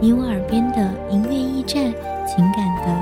你我耳边的音乐驿站，情感的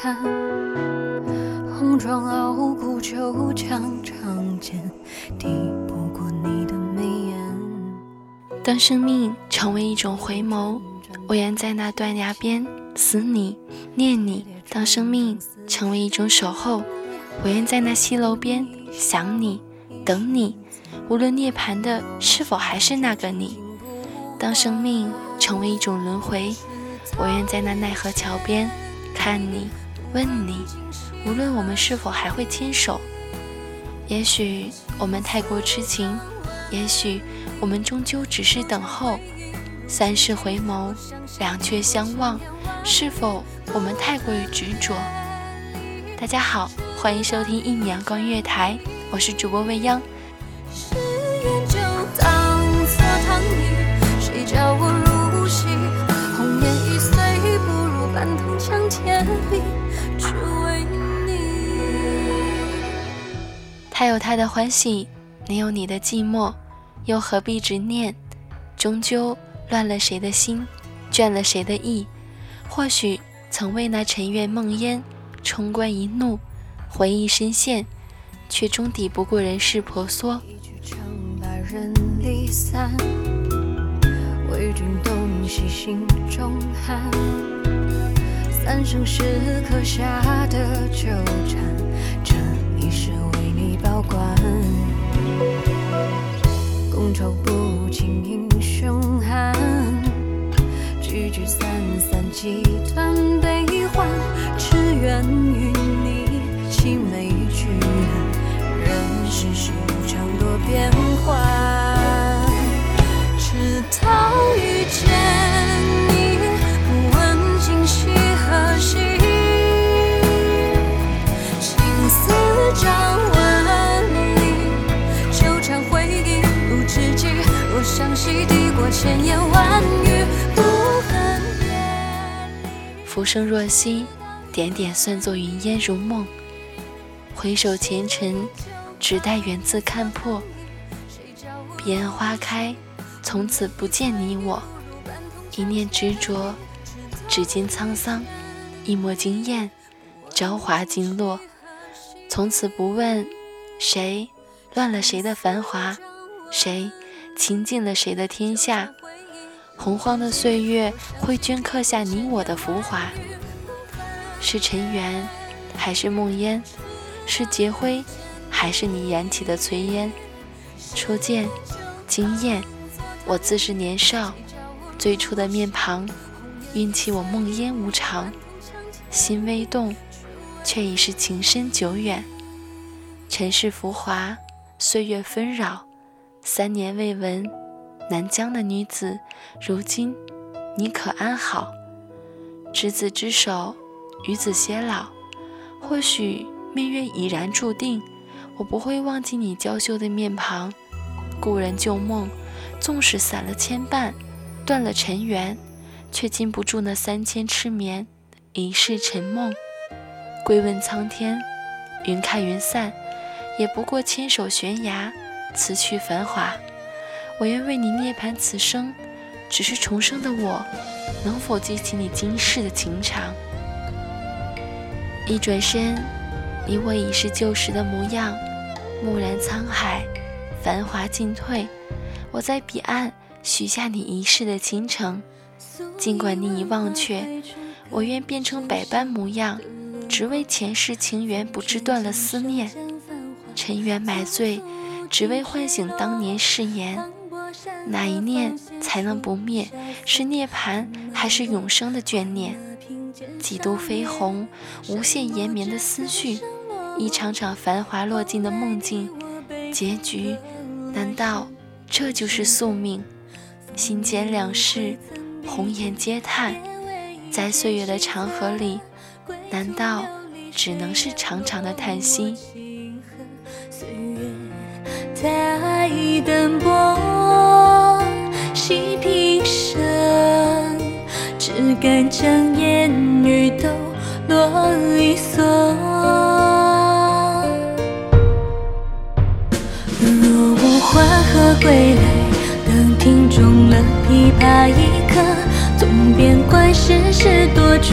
叹。红妆傲骨就将长剑，抵不过你的眉眼。当生命成为一种回眸，我愿在那断崖边思你、念你；当生命成为一种守候，我愿在那西楼边想你、等你。无论涅槃的是否还是那个你，当生命成为一种轮回，我愿在那奈何桥边看你、问你。无论我们是否还会牵手，也许我们太过痴情，也许我们终究只是等候。三世回眸，两却相望，是否我们太过于执着？大家好，欢迎收听一米阳光音乐台，我是主播未央。誓言就当作糖衣，谁叫我入戏？红颜易碎，不如半藤墙铁壁，他有他的欢喜，你有你的寂寞，又何必执念？终究乱了谁的心，倦了谁的意？或许曾为那尘缘梦烟，冲冠一怒，回忆深陷，却终抵不过人世婆娑。一曲唱把人离散，为君洞悉心中寒。三生石刻下的纠缠，这保管。觥筹不尽英雄汉，聚聚散散几段悲欢。若相惜抵过千言万语，不恨别离。浮生若昔，点点算作云烟如梦。回首前尘，只待缘字看破。彼岸花开，从此不见你我。一念执着，指尖沧桑；一抹惊艳，朝华尽落。从此不问谁乱了谁的繁华，谁倾尽了谁的天下。洪荒的岁月会镌刻下你我的浮华。是尘缘，还是梦烟？是劫灰，还是你燃起的炊烟？初见，惊艳，我自是年少，最初的面庞，运起我梦烟无常，心微动，却已是情深久远。尘世浮华，岁月纷扰，三年未闻，南疆的女子，如今你可安好？执子之手，与子偕老。或许命运已然注定，我不会忘记你娇羞的面庞。故人旧梦，纵使散了牵绊，断了尘缘，却禁不住那三千痴眠，一世沉梦。归问苍天，云开云散，也不过牵手悬崖，辞去繁华。我愿为你涅槃此生，只是重生的我，能否记起你今世的情长？一转身，你我已是旧时的模样。暮然沧海，繁华尽退，我在彼岸许下你一世的倾城。尽管你已忘却，我愿变成百般模样，只为前世情缘不知断了思念。尘缘买醉，只为唤醒当年誓言。哪一念才能不灭？是涅槃，还是永生的眷念？几度飞鸿，无限延绵的思绪，一场场繁华落尽的梦境，结局，难道这就是宿命？心间两世，红颜皆叹，在岁月的长河里，难道只能是长长的叹息？在灯波，细平生，只敢将烟雨都落一蓑。若我花鹤归来，等庭中了琵琶一刻，纵边观世事多转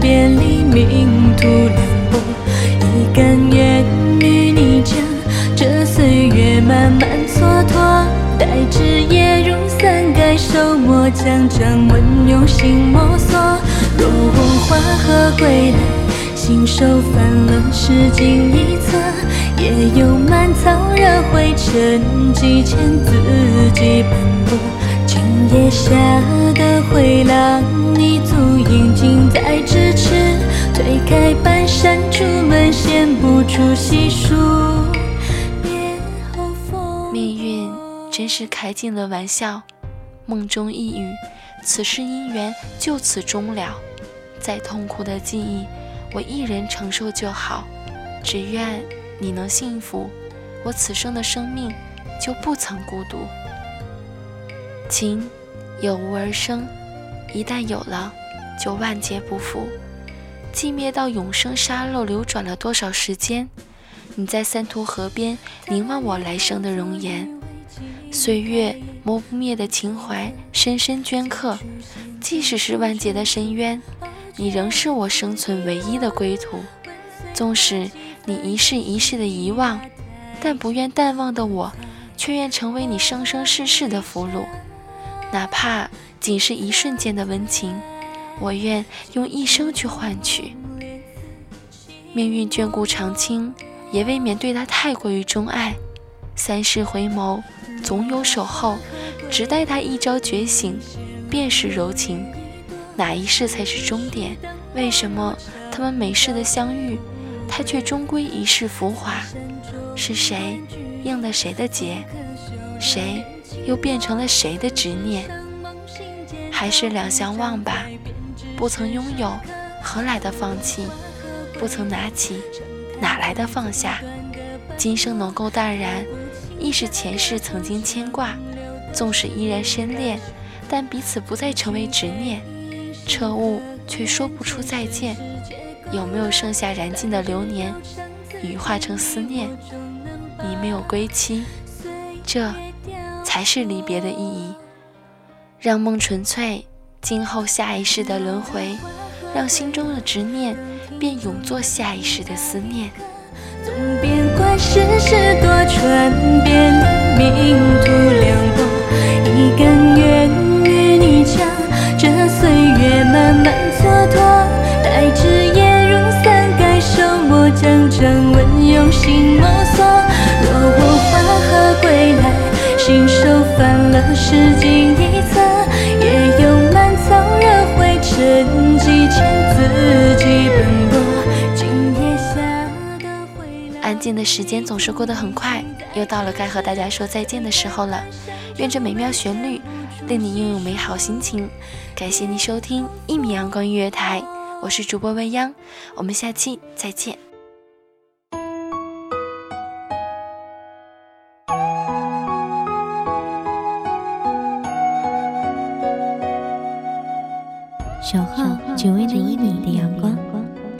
变，黎明突然将掌纹用心摸索。若我花鹤归来，信手翻了诗经一册，也有满草惹灰尘，几千字迹斑驳。今夜下的回廊，你足印近在咫尺，推开半扇竹门，闲不住细数。命运真是开尽了玩笑，梦中一语，此世姻缘就此终了。再痛苦的记忆，我一人承受就好。只愿你能幸福，我此生的生命就不曾孤独。情有无而生，一旦有了，就万劫不复。寂灭到永生沙漏流转了多少时间？你在三途河边凝望我来生的容颜，岁月磨不灭的情怀深深镌刻。即使是万劫的深渊。你仍是我生存唯一的归途，纵使你一世一世的遗忘，但不愿淡忘的我，却愿成为你生生世世的俘虏。哪怕仅是一瞬间的温情，我愿用一生去换取。命运眷顾长青，也未免对他太过于钟爱。三世回眸，总有守候，只待他一朝觉醒，便是柔情。哪一世才是终点？为什么他们每世的相遇，他却终归一世浮华？是谁应了谁的劫？谁又变成了谁的执念？还是两相忘吧。不曾拥有，何来的放弃？不曾拿起，哪来的放下？今生能够淡然，亦是前世曾经牵挂。纵使依然深恋，但彼此不再成为执念。彻悟却说不出再见，有没有剩下燃尽的流年，羽化成思念？你没有归期，这才是离别的意义。让梦纯粹，今后下一世的轮回，让心中的执念便永作下一世的思念。世事多传遍，命途凉薄，一甘愿与你交。这。岁月慢慢蹉跎，待枝叶如伞盖手，墨将掌纹用心摸索。若我化鹤归来，信手翻了诗经安静的时间总是过得很快，又到了该和大家说再见的时候了。愿这美妙旋律令你拥有美好心情。感谢你收听一米阳光音乐台，我是主播未央，我们下期再见。守候只为那一米的阳光，